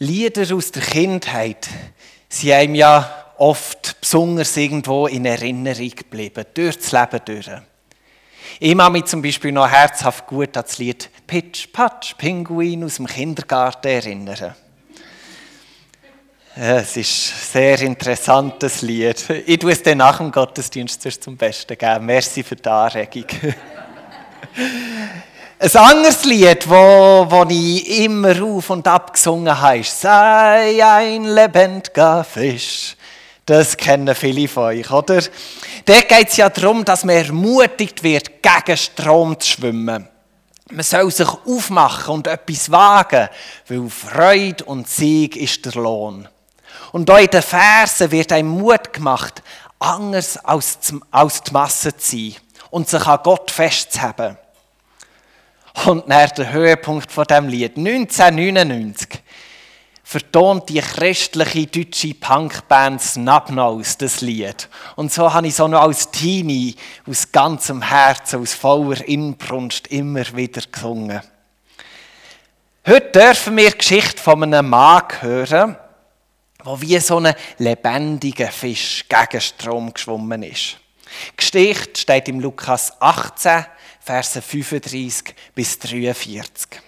Lieder aus der Kindheit sind einem ja oft besonders irgendwo in Erinnerung geblieben, durch das Leben durch. Ich kann mich zum Beispiel noch herzhaft gut an das Lied Pitch Patch Pinguin aus dem Kindergarten erinnern. Es ist ein sehr interessantes Lied. Ich tue es dann nach dem Gottesdienst zum Besten geben. Merci für die Anregung. Ein anderes Lied, wo, wo ich immer auf und ab gesungen habe, «Sei ein lebendiger Fisch». Das kennen viele von euch, oder? Dort geht es ja darum, dass man ermutigt wird, gegen Strom zu schwimmen. Man soll sich aufmachen und etwas wagen, weil Freude und Sieg ist der Lohn. Und auch in den Versen wird einem Mut gemacht, anders als die Masse zu sein und sich an Gott festzuhalten. Und nach der Höhepunkt von dem Lied 1999 vertont die christliche deutsche Punkband Snapnose das Lied. Und so habe ich so noch als Teenie aus ganzem Herzen, aus voller Inbrunst immer wieder gesungen. Heute dürfen wir die Geschichte von einem Mann hören, der wie so ein lebendiger Fisch gegen Strom geschwommen ist. Die Geschichte steht im Lukas 18, Verse 35 bis 43.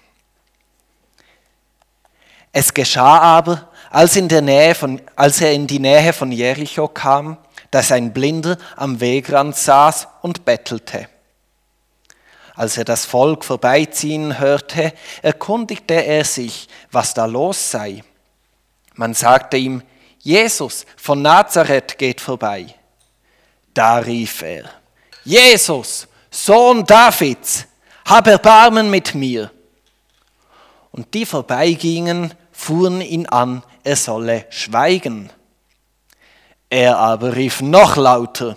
Es geschah aber, als, von, als er in die Nähe von Jericho kam, dass ein Blinder am Wegrand saß und bettelte. Als er das Volk vorbeiziehen hörte, erkundigte er sich, was da los sei. Man sagte ihm, Jesus von Nazareth geht vorbei. Da rief er, Jesus, Sohn Davids, hab Erbarmen mit mir. Und die vorbeigingen, fuhren ihn an, er solle schweigen. Er aber rief noch lauter,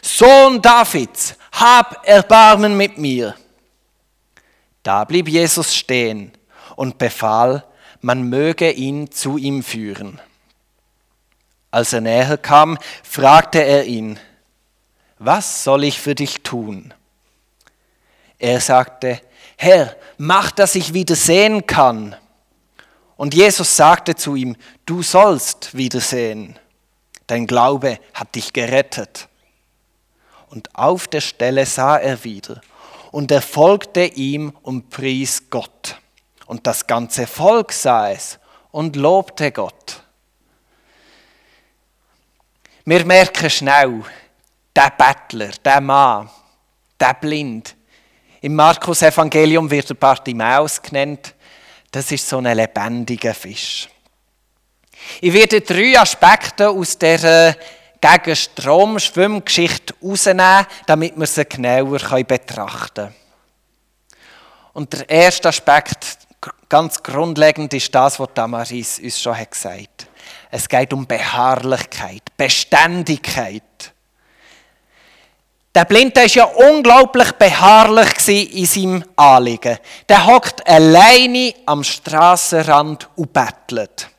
Sohn Davids, hab Erbarmen mit mir. Da blieb Jesus stehen und befahl, man möge ihn zu ihm führen. Als er näher kam, fragte er ihn, was soll ich für dich tun? Er sagte, Herr, mach, dass ich wieder sehen kann. Und Jesus sagte zu ihm, du sollst wieder sehen. Dein Glaube hat dich gerettet. Und auf der Stelle sah er wieder. Und er folgte ihm und pries Gott. Und das ganze Volk sah es und lobte Gott. Wir merken schnell, der Bettler, der Mann, der Blind, im Markus Evangelium wird der Bartimaeus genannt. Das ist so ein lebendiger Fisch. Ich werde drei Aspekte aus der gegen Strom Schwimmgeschichte herausnehmen, damit wir sie genauer betrachten können. Und der erste Aspekt, ganz grundlegend, ist das, was Damaris uns schon gesagt hat. Es geht um Beharrlichkeit, Beständigkeit. Der Blinde war ja unglaublich beharrlich in seinem Anliegen. Der hockt alleine am Strassenrand und bettelt.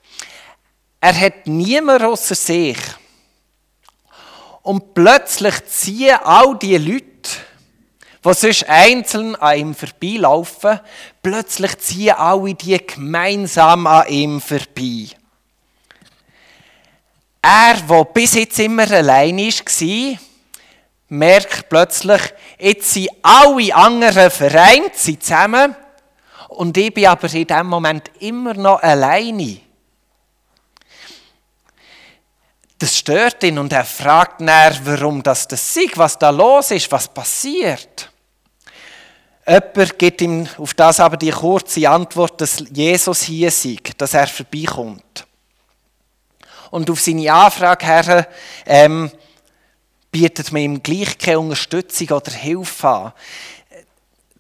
Er hat niemand außer sich. Und plötzlich ziehen all die Leute, die sonst einzeln an ihm vorbeilaufen, plötzlich ziehen alle die gemeinsam an ihm vorbei. Er, der bis jetzt immer allein war, merkt plötzlich, jetzt sind alle anderen vereint, sind zusammen und ich bin aber in diesem Moment immer noch alleine. Das stört ihn und er fragt nach, warum das das ist, was da los ist, was passiert. Jemand gibt ihm auf das aber die kurze Antwort, dass Jesus hier sei, dass er vorbeikommt. Und auf seine Anfrage her ähm, bietet man ihm gleich keine Unterstützung oder Hilfe an.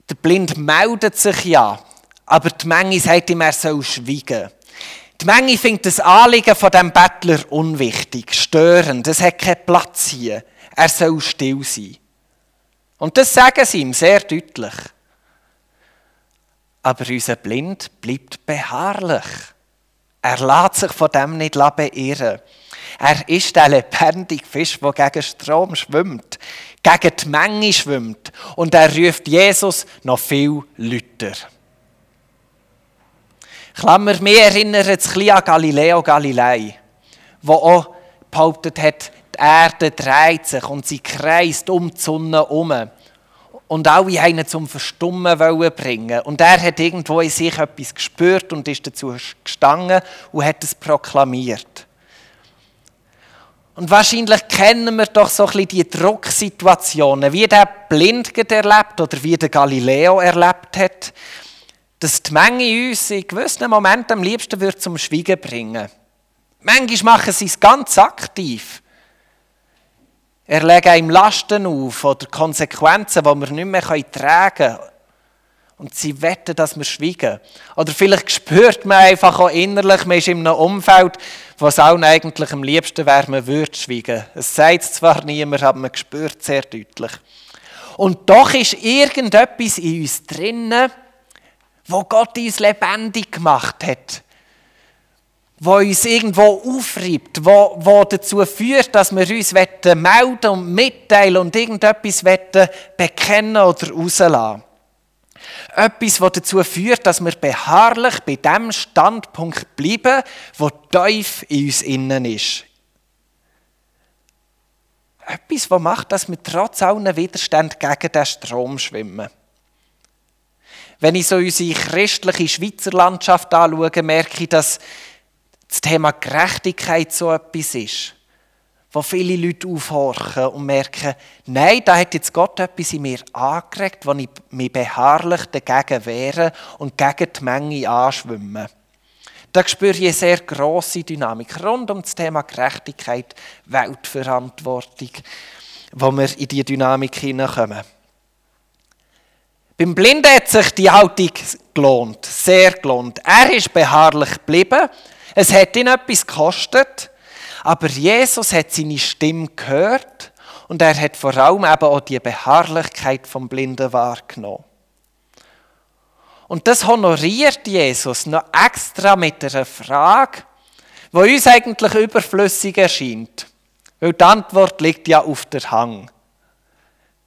Der Blind meldet sich ja, aber die Menge sagt ihm, er soll schweigen. Die Menge findet das Anliegen von dem Bettler unwichtig, störend. Es hat keinen Platz hier. Er soll still sein. Und das sagen sie ihm sehr deutlich. Aber unser Blind bleibt beharrlich. Er lässt sich von dem nicht beirren. Er ist der lebendige Fisch, der gegen Strom schwimmt, gegen die Menge schwimmt. Und er ruft Jesus noch viel lauter. Klammer, mir erinnert es ein an Galileo Galilei, der auch behauptet hat, die Erde dreht sich und sie kreist um die Sonne herum. Und alle einen zum Verstummen wollen bringen. Und er hat irgendwo in sich etwas gespürt und ist dazu gestanden und hat es proklamiert. Und wahrscheinlich kennen wir doch so ein bisschen die Drucksituationen, wie der Blind erlebt oder wie der Galileo erlebt hat, dass die Menge uns in gewissen Momenten am liebsten wird zum Schweigen bringen. Manchmal machen sie es ganz aktiv. Er legt einem Lasten auf oder Konsequenzen, die wir nicht mehr tragen können. Und sie wetten, dass wir schweigen. Oder vielleicht spürt man einfach auch innerlich, man ist in einem Umfeld, wo es auch eigentlich am liebsten wäre, man würde schweigen. Es sagt zwar niemand, aber man spürt es sehr deutlich. Und doch ist irgendetwas in uns drinnen, wo Gott uns lebendig gemacht hat wo uns irgendwo aufreibt, wo, wo dazu führt, dass wir uns melden und mitteilen und irgendetwas bekennen oder rauslassen. Etwas, das dazu führt, dass wir beharrlich bei dem Standpunkt bleiben, wo tief in uns innen ist. Etwas, das macht, dass wir trotz allen Widerständen gegen den Strom schwimmen. Wenn ich so unsere christliche Schweizer Landschaft anschaue, merke ich, dass das Thema Gerechtigkeit so etwas ist, wo viele Leute aufhorchen und merken, nein, da hat jetzt Gott etwas in mir angeregt, wo ich mich beharrlich dagegen wehre und gegen die Menge anschwimme. Da spüre ich eine sehr grosse Dynamik rund um das Thema Gerechtigkeit, Weltverantwortung, wo wir in diese Dynamik hineinkommen. Beim Blinden hat sich die Haltung gelohnt, sehr gelohnt. Er ist beharrlich geblieben, es hat ihn etwas gekostet, aber Jesus hat seine Stimme gehört und er hat vor allem eben auch die Beharrlichkeit vom Blinden wahrgenommen. Und das honoriert Jesus noch extra mit einer Frage, die uns eigentlich überflüssig erscheint. Weil die Antwort liegt ja auf der Hang.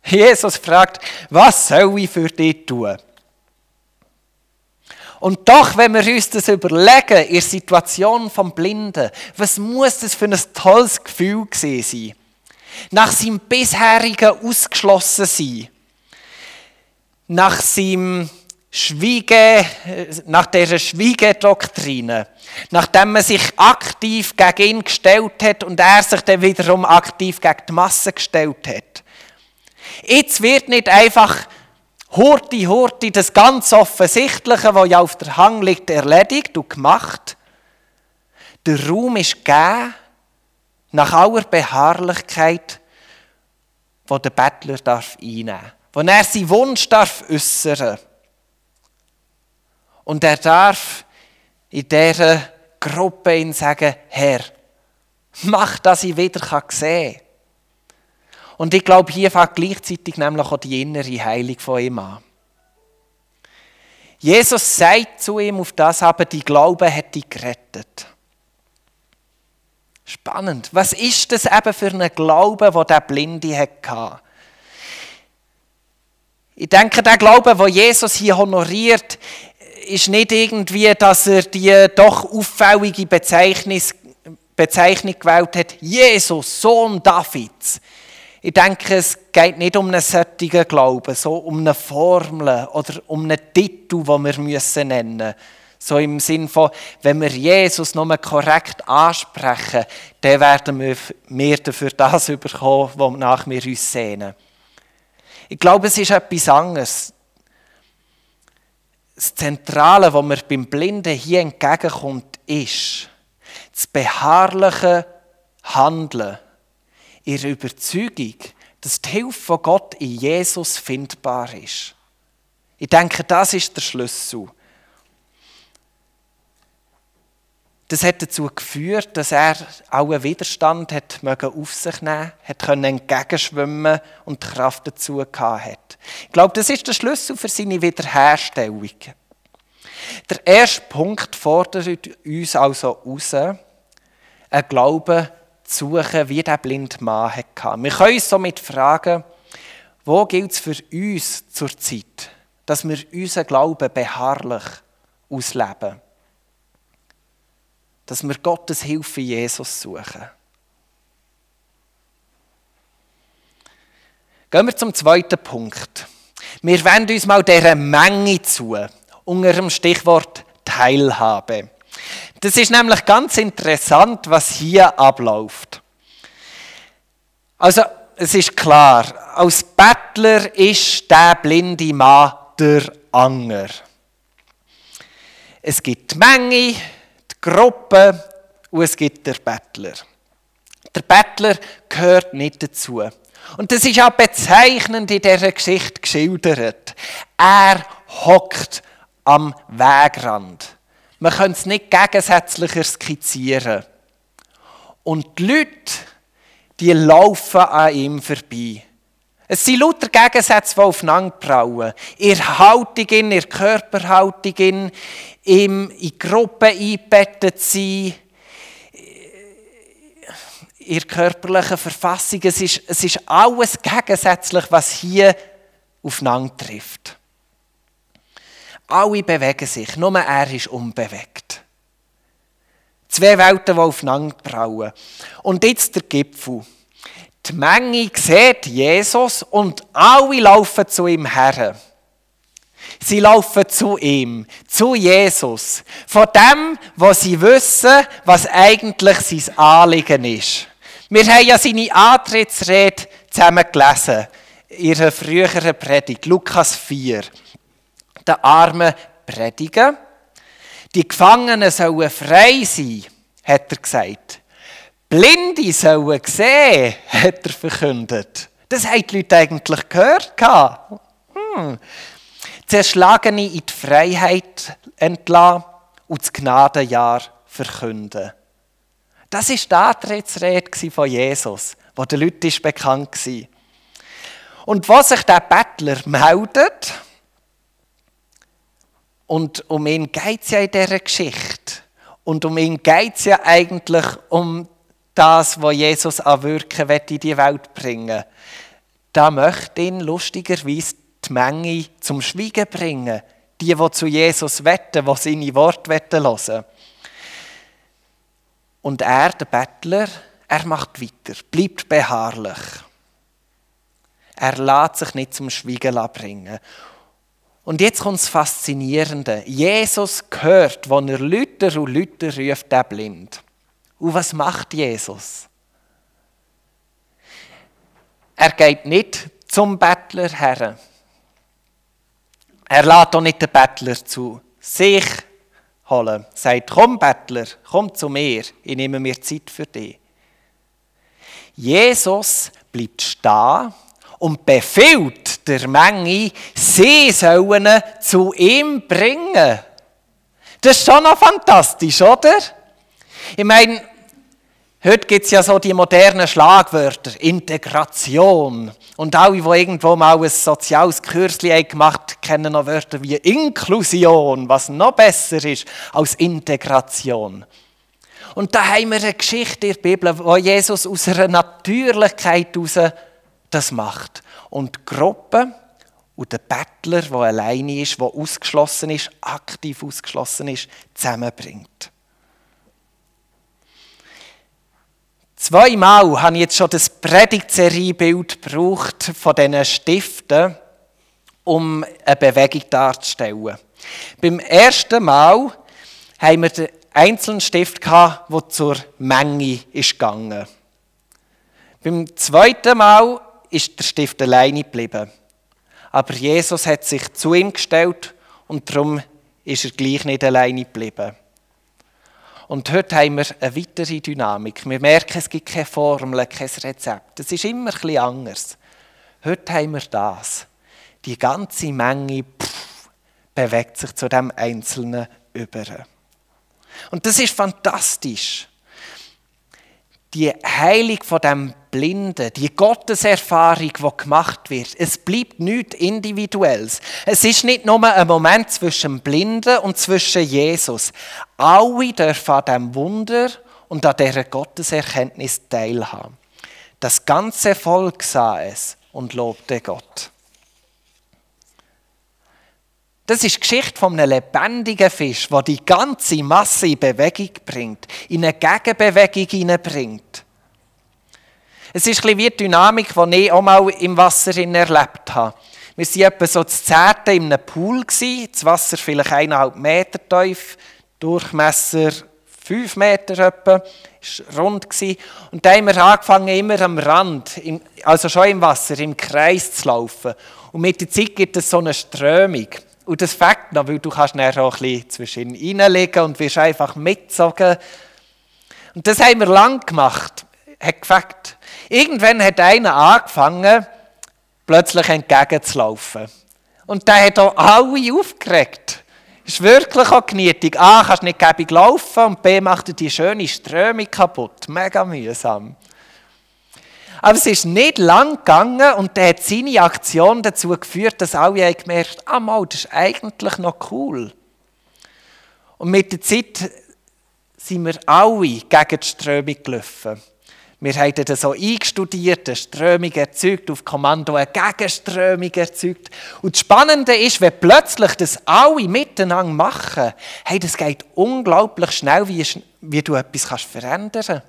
Jesus fragt, was soll ich für dich tun? Und doch, wenn wir uns das überlegen, in der Situation vom Blinden, was muss das für ein tolles Gefühl gewesen sein? Nach seinem bisherigen Ausgeschlossensein, nach seinem Schwiege, nach dieser Schwiegedoktrine, nachdem man sich aktiv gegen ihn gestellt hat und er sich dann wiederum aktiv gegen die Masse gestellt hat. Jetzt wird nicht einfach Hurti, Hurti, das ganz Offensichtliche, was ja auf der Hang liegt, erledigt und gemacht. Der Raum ist gegeben, nach aller Beharrlichkeit, wo der Bettler darf einnehmen wo er seinen Wunsch darf äußern Und er darf in dieser Gruppe ihn sagen, Herr, mach, dass ich wieder sehen kann. Und ich glaube, hier fängt gleichzeitig nämlich auch die innere Heilung von ihm an. Jesus sagt zu ihm auf das aber, die Glaube hat dich gerettet. Spannend. Was ist das eben für ein Glaube, wo der Blinde hatte? Ich denke, der Glaube, wo Jesus hier honoriert, ist nicht irgendwie, dass er die doch auffällige Bezeichnung gewählt hat, Jesus, Sohn Davids. Ich denke, es geht nicht um einen solchen Glauben, so um eine Formel oder um einen Titel, den wir müssen nennen müssen. So im Sinn von, wenn wir Jesus nur korrekt ansprechen, dann werden wir mehr dafür das bekommen, wonach wir uns sehnen. Ich glaube, es ist etwas anderes. Das Zentrale, was mir beim Blinden hier entgegenkommt, ist das beharrliche Handeln in Überzeugung, dass die Hilfe von Gott in Jesus findbar ist. Ich denke, das ist der Schlüssel. Das hat dazu geführt, dass er allen Widerstand hat auf sich nehmen hat können entgegenschwimmen und die Kraft dazu hat. Ich glaube, das ist der Schlüssel für seine Wiederherstellung. Der erste Punkt fordert uns also heraus, ein Glauben zu suchen, wie der blinde Mann hatte. Wir können uns somit fragen, wo gilt es für uns zur Zeit, dass wir unseren Glauben beharrlich ausleben? dass wir Gottes Hilfe Jesus suchen. Gehen wir zum zweiten Punkt. Wir wenden uns mal dieser Menge zu, unter dem Stichwort Teilhabe. Das ist nämlich ganz interessant, was hier abläuft. Also, es ist klar, als Bettler ist der blinde Mann der Anger. Es gibt die Menge, die Gruppe und es gibt den Bettler. Der Bettler gehört nicht dazu. Und das ist auch bezeichnend in dieser Geschichte geschildert. Er hockt am Wegrand. Man könnte es nicht gegensätzlicher skizzieren. Und die Leute, die laufen an ihm vorbei. Es sind lauter Gegensätze, die aufeinander prallen. Ihr Haltung, in, ihr Körperhaltung, in, in Gruppen eingebettet sein, ihr körperlichen Verfassung. Es ist, es ist alles gegensätzlich, was hier aufeinander trifft. Alle bewegen sich, nur er ist unbewegt. Zwei Welten, die aufeinander prallen. Und jetzt der Gipfel. Die Menge sieht Jesus und alle laufen zu ihm her. Sie laufen zu ihm, zu Jesus, von dem, was sie wissen, was eigentlich sein Anliegen ist. Wir haben ja seine Antrittsrede zusammen gelesen, in ihrer früheren Predigt, Lukas 4. Der Armen predigen, die Gefangenen sollen frei sein, hat er gesagt. Blinde sollen sehen, hat er verkündet. Das haben die Leute eigentlich gehört. Hm. Zerschlagene in die Freiheit entlassen und das Gnadenjahr verkünden. Das war die Antrittsrede von Jesus, wo den Leuten bekannt war. Und was sich der Bettler meldet, und um ihn geht es ja in dieser Geschichte, und um ihn geht es ja eigentlich um das, was Jesus an Wirken in die Welt bringen Da möchte ihn lustigerweise die Menge zum Schweigen bringen. Die, die zu Jesus wetten, die seine Worte hören wollen. Und er, der Bettler, er macht weiter, bleibt beharrlich. Er lässt sich nicht zum Schweigen bringen. Und jetzt kommt das Faszinierende. Jesus hört, wenn er Lüter und Lüter ruft, der blind. Und was macht Jesus? Er geht nicht zum Bettler her. Er lädt auch nicht den Bettler zu sich holen. Sagt, komm Bettler, komm zu mir, ich nehme mir Zeit für dich. Jesus bleibt stehen und befiehlt der Menge, sie sollen zu ihm bringen. Das ist schon noch fantastisch, oder? Ich meine, heute gibt es ja so die modernen Schlagwörter, Integration. Und alle, die irgendwo mal ein soziales Kürzli gemacht haben, kennen noch Wörter wie Inklusion, was noch besser ist als Integration. Und da haben wir eine Geschichte in der Bibel, wo Jesus aus einer Natürlichkeit heraus das macht. Und die Gruppe und der Bettler, der alleine ist, der ausgeschlossen ist, aktiv ausgeschlossen ist, zusammenbringt. Zweimal habe ich jetzt schon das Predigtseriebild gebraucht von diesen Stiften, um eine Bewegung darzustellen. Beim ersten Mal haben wir den einzelnen Stift der zur Menge ist gegangen. Beim zweiten Mal ist der Stift alleine geblieben. Aber Jesus hat sich zu ihm gestellt und darum ist er gleich nicht alleine geblieben. Und heute haben wir eine weitere Dynamik. Wir merken, es gibt keine Formel, kein Rezept. Es ist immer bisschen anders. Heute haben wir das. Die ganze Menge pff, bewegt sich zu dem Einzelnen über. Und das ist fantastisch die Heilung von dem Blinden, die Gotteserfahrung, die gemacht wird, es bleibt nichts Individuelles. Es ist nicht nur ein Moment zwischen dem Blinden und zwischen Jesus. Alle dürfen an diesem Wunder und an dieser Gotteserkenntnis teilhaben. Das ganze Volk sah es und lobte Gott. Das ist die Geschichte von einem lebendigen Fisch, der die ganze Masse in Bewegung bringt, in eine Gegenbewegung hineinbringt. Es ist ein wie die Dynamik, die ich auch mal im Wasser erlebt habe. Wir waren etwa so zu Zehnten in einem Pool, das Wasser vielleicht eineinhalb Meter tief, Durchmesser fünf Meter etwa, war rund. Und da haben wir angefangen, immer am Rand, also schon im Wasser, im Kreis zu laufen. Und mit der Zeit gibt es so eine Strömung. Und das fängt noch, weil du kannst dann auch ein bisschen zwischen reinlegen und wirst einfach mitgezogen. Und das haben wir lang gemacht. Hat gefällt. Irgendwann hat einer angefangen, plötzlich entgegenzulaufen. Und der hat auch alle aufgeregt. Ist wirklich auch genietig. A, kannst nicht gäbig laufen und B, macht dir die schöne Strömung kaputt. Mega mühsam. Aber es ist nicht lang gegangen und der hat seine Aktion dazu geführt, dass alle gemerkt haben, ah, das ist eigentlich noch cool. Und mit der Zeit sind wir alle gegen die Strömung gelaufen. Wir haben dann so eingestudiert, eine Strömung erzeugt, auf Kommando eine Gegenströmung erzeugt. Und das Spannende ist, wenn plötzlich das alle miteinander machen, hey, das geht unglaublich schnell, wie, wie du etwas kannst verändern kannst.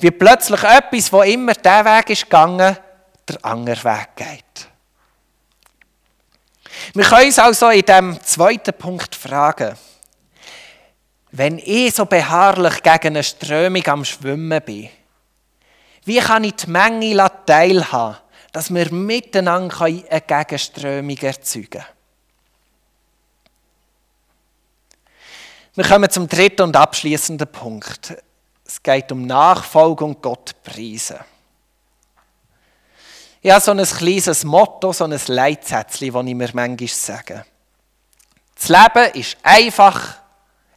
Wie plötzlich etwas, wo immer der Weg ist gegangen, der andere Weg geht. Wir können uns also in diesem zweiten Punkt fragen, wenn ich so beharrlich gegen eine Strömung am Schwimmen bin, wie kann ich die Menge teilhaben, dass wir miteinander eine Gegenströmung erzeugen können? Wir kommen zum dritten und abschließenden Punkt. Es geht um Nachfolge und Gott preisen. Ich habe so ein kleines Motto, so ein Leitsätzchen, das ich mir manchmal sage. Das Leben ist einfach,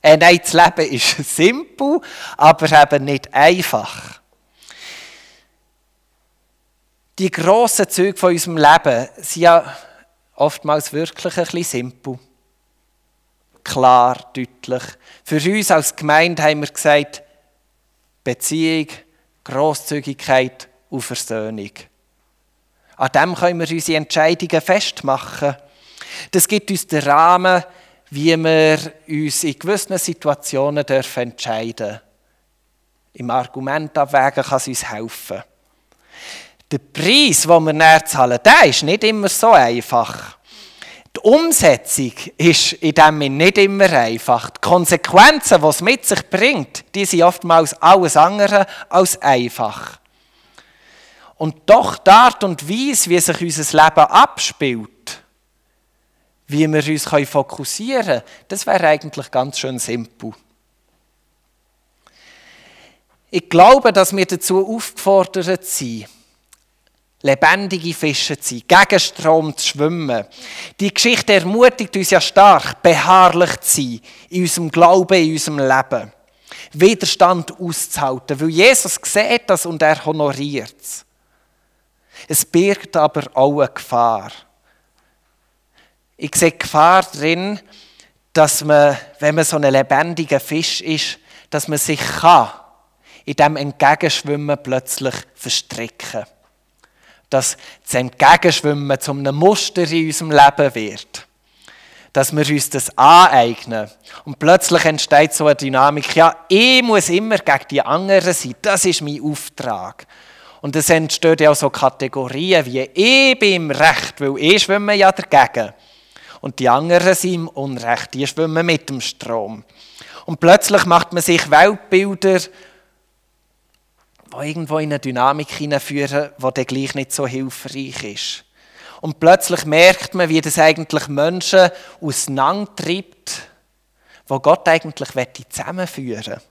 äh, nein, das Leben ist simpel, aber eben nicht einfach. Die grossen Züge von unserem Leben sind ja oftmals wirklich ein bisschen simpel. Klar, deutlich. Für uns als Gemeinde haben wir gesagt, Beziehung, Grosszügigkeit und Versöhnung. An dem können wir unsere Entscheidungen festmachen. Das gibt uns den Rahmen, wie wir uns in gewissen Situationen dürfen entscheiden dürfen. Im Argument abwägen kann es uns helfen. Der Preis, den wir näher zahlen, der ist nicht immer so einfach. Die Umsetzung ist in dem nicht immer einfach. Die Konsequenzen, die es mit sich bringt, die sind oftmals alles andere als einfach. Und doch die Art und Weise, wie sich unser Leben abspielt, wie wir uns fokussieren können, das wäre eigentlich ganz schön simpel. Ich glaube, dass wir dazu aufgefordert sind, lebendige Fische zu sein, gegen Strom zu schwimmen. Die Geschichte ermutigt uns ja stark, beharrlich zu sein in unserem Glauben, in unserem Leben. Widerstand auszuhalten, weil Jesus sieht das und er honoriert es. Es birgt aber auch eine Gefahr. Ich sehe Gefahr drin, dass man, wenn man so ein lebendiger Fisch ist, dass man sich kann in dem Entgegenschwimmen plötzlich verstricken dass das Entgegenschwimmen zu einem Muster in unserem Leben wird. Dass wir uns das aneignen. Und plötzlich entsteht so eine Dynamik, ja, ich muss immer gegen die anderen sein, das ist mein Auftrag. Und es entstehen ja auch so Kategorien wie, ich bin im Recht, weil ich schwimme ja dagegen. Und die anderen sind im Unrecht, die schwimmen mit dem Strom. Und plötzlich macht man sich Weltbilder die irgendwo in eine Dynamik hineinführen, die dann gleich nicht so hilfreich ist. Und plötzlich merkt man, wie das eigentlich Menschen auseinandertreibt, wo Gott eigentlich zusammenführen will.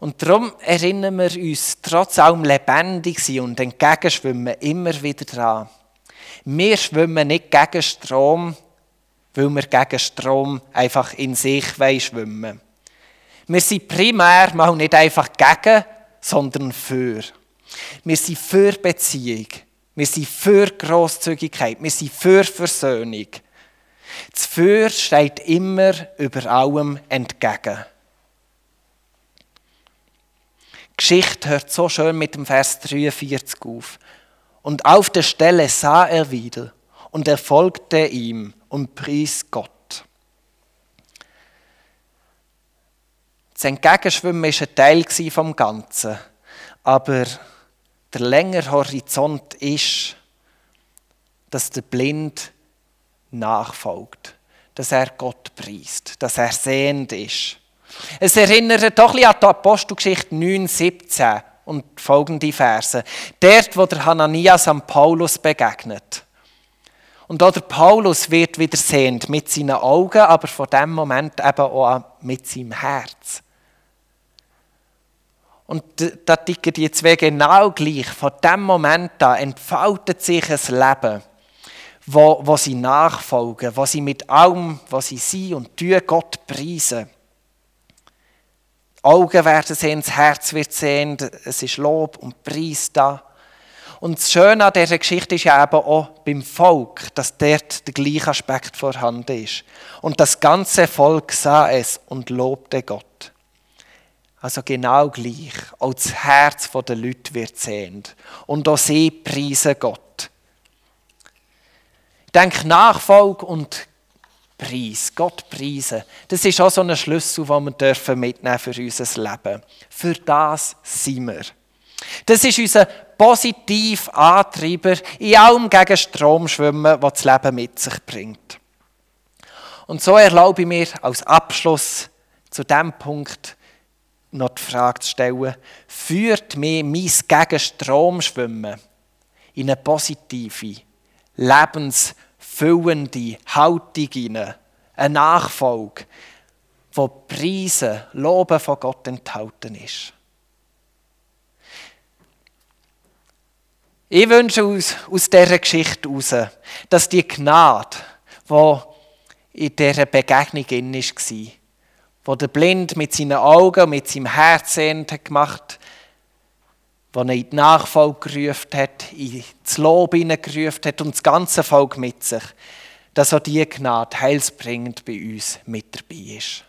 Und darum erinnern wir uns, trotz allem lebendig sein und entgegenschwimmen, immer wieder daran. Wir schwimmen nicht gegen Strom, weil wir gegen Strom einfach in sich schwimmen. Wir sind primär mal nicht einfach gegen, sondern für. Wir sind für Beziehung. Wir sind für Grosszügigkeit. Wir sind für Versöhnung. Das Für steht immer über allem entgegen. Die Geschichte hört so schön mit dem Vers 43 auf. Und auf der Stelle sah er wieder und er folgte ihm und pries Gott. Das Entgegenschwimmen war ein Teil vom Ganzen, aber der längere Horizont ist, dass der Blind nachfolgt, dass er Gott preist, dass er sehend ist. Es erinnert doch ein bisschen an die Apostelgeschichte 9,17 und folgende Verse. Dort, wo der Hananias am Paulus begegnet. Und auch der Paulus wird wieder sehend mit seinen Augen, aber von dem Moment eben auch mit seinem Herz. Und da ticken die zwei genau gleich. Von dem Moment an entfaltet sich ein Leben, wo, wo sie nachfolgen, wo sie mit allem, was sie sind und tun, Gott preisen. Augen werden sehen, das Herz wird sehen, es ist Lob und Preis da. Und das Schöne an dieser Geschichte ist ja eben auch beim Volk, dass dort der gleiche Aspekt vorhanden ist. Und das ganze Volk sah es und lobte Gott. Also genau gleich. Auch das Herz der Leute wird sehend. Und auch sie preisen Gott. Ich denke, Nachfolge und Preis, Gott preisen. Das ist auch so ein Schlüssel, den wir dürfen mitnehmen für unser Leben. Für das sind wir. Das ist unser positiver Antreiber in allem gegen Strom schwimmen, was das Leben mit sich bringt. Und so erlaube ich mir als Abschluss zu dem Punkt noch die Frage zu stellen, führt mir mein Gegenstromschwimmen in eine positive, lebens- füllende Haltung hinein, eine Nachfolge, wo Preisen, Loben von Gott enthalten ist. Ich wünsche aus, aus dieser Geschichte heraus, dass die Gnade, die in dieser Begegnung war, wo der Blind mit seinen Augen mit seinem Herz gemacht hat, wo er in die Nachfolge gerufen hat, ins Lob hineingerufen hat und das ganze Volk mit sich, dass auch diese Gnade heilsbringend bei uns mit dabei ist.